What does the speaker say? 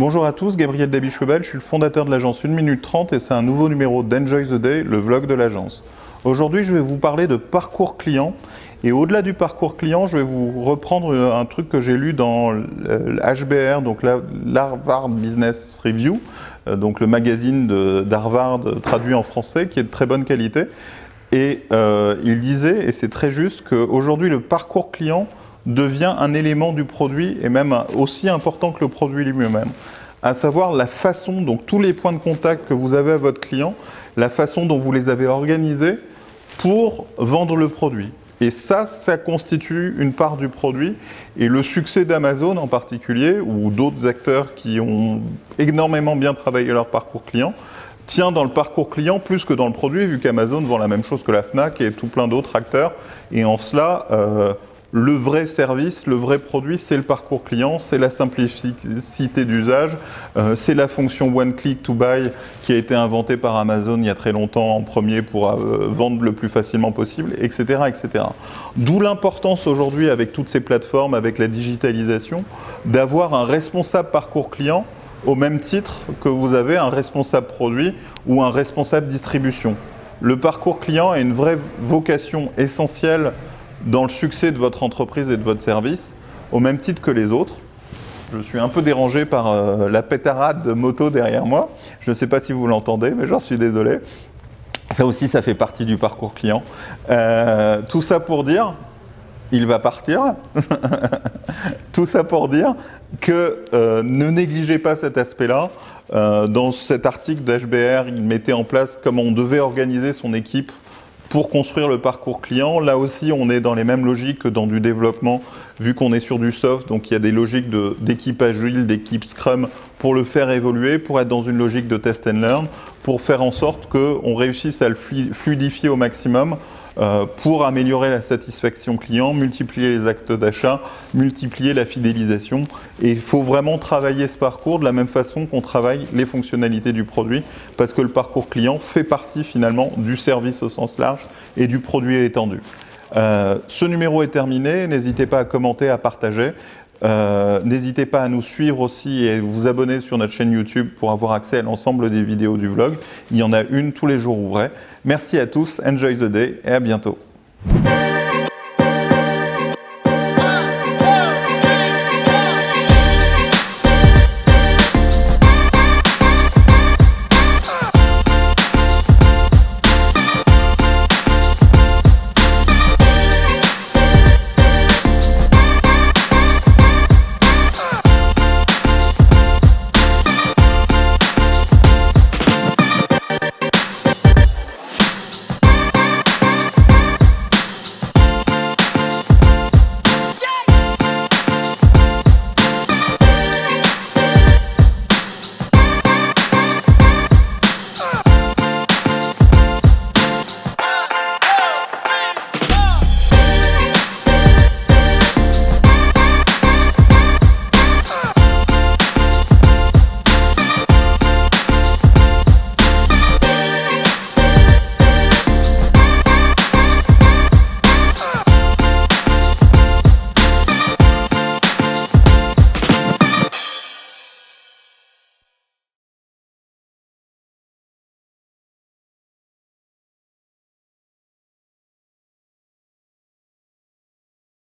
Bonjour à tous, Gabriel Dabichebel, je suis le fondateur de l'agence 1 minute 30 et c'est un nouveau numéro d'Enjoy the Day, le vlog de l'agence. Aujourd'hui, je vais vous parler de parcours client et au-delà du parcours client, je vais vous reprendre un truc que j'ai lu dans l'HBR, donc l'Harvard Business Review, euh, donc le magazine d'Harvard traduit en français qui est de très bonne qualité. Et euh, il disait, et c'est très juste, qu'aujourd'hui le parcours client devient un élément du produit et même aussi important que le produit lui-même. À savoir la façon, donc tous les points de contact que vous avez à votre client, la façon dont vous les avez organisés pour vendre le produit. Et ça, ça constitue une part du produit. Et le succès d'Amazon en particulier, ou d'autres acteurs qui ont énormément bien travaillé leur parcours client, tient dans le parcours client plus que dans le produit, vu qu'Amazon vend la même chose que la FNAC et tout plein d'autres acteurs. Et en cela, euh, le vrai service, le vrai produit, c'est le parcours client, c'est la simplicité d'usage, euh, c'est la fonction One Click to Buy qui a été inventée par Amazon il y a très longtemps en premier pour euh, vendre le plus facilement possible, etc. etc. D'où l'importance aujourd'hui avec toutes ces plateformes, avec la digitalisation, d'avoir un responsable parcours client au même titre que vous avez un responsable produit ou un responsable distribution. Le parcours client a une vraie vocation essentielle dans le succès de votre entreprise et de votre service, au même titre que les autres. Je suis un peu dérangé par euh, la pétarade de moto derrière moi. Je ne sais pas si vous l'entendez, mais j'en suis désolé. Ça aussi, ça fait partie du parcours client. Euh, tout ça pour dire, il va partir. tout ça pour dire que euh, ne négligez pas cet aspect-là. dans cet article d'HBR, il mettait en place comment on devait organiser son équipe pour construire le parcours client. Là aussi, on est dans les mêmes logiques que dans du développement, vu qu'on est sur du soft, donc il y a des logiques d'équipe agile, d'équipe Scrum pour le faire évoluer, pour être dans une logique de test and learn, pour faire en sorte qu'on réussisse à le fluidifier au maximum euh, pour améliorer la satisfaction client, multiplier les actes d'achat, multiplier la fidélisation. Et il faut vraiment travailler ce parcours de la même façon qu'on travaille les fonctionnalités du produit, parce que le parcours client fait partie finalement du service au sens large et du produit étendu. Euh, ce numéro est terminé, n'hésitez pas à commenter, à partager. Euh, n'hésitez pas à nous suivre aussi et vous abonner sur notre chaîne YouTube pour avoir accès à l'ensemble des vidéos du vlog. Il y en a une tous les jours ouvrés. Merci à tous, enjoy the day et à bientôt.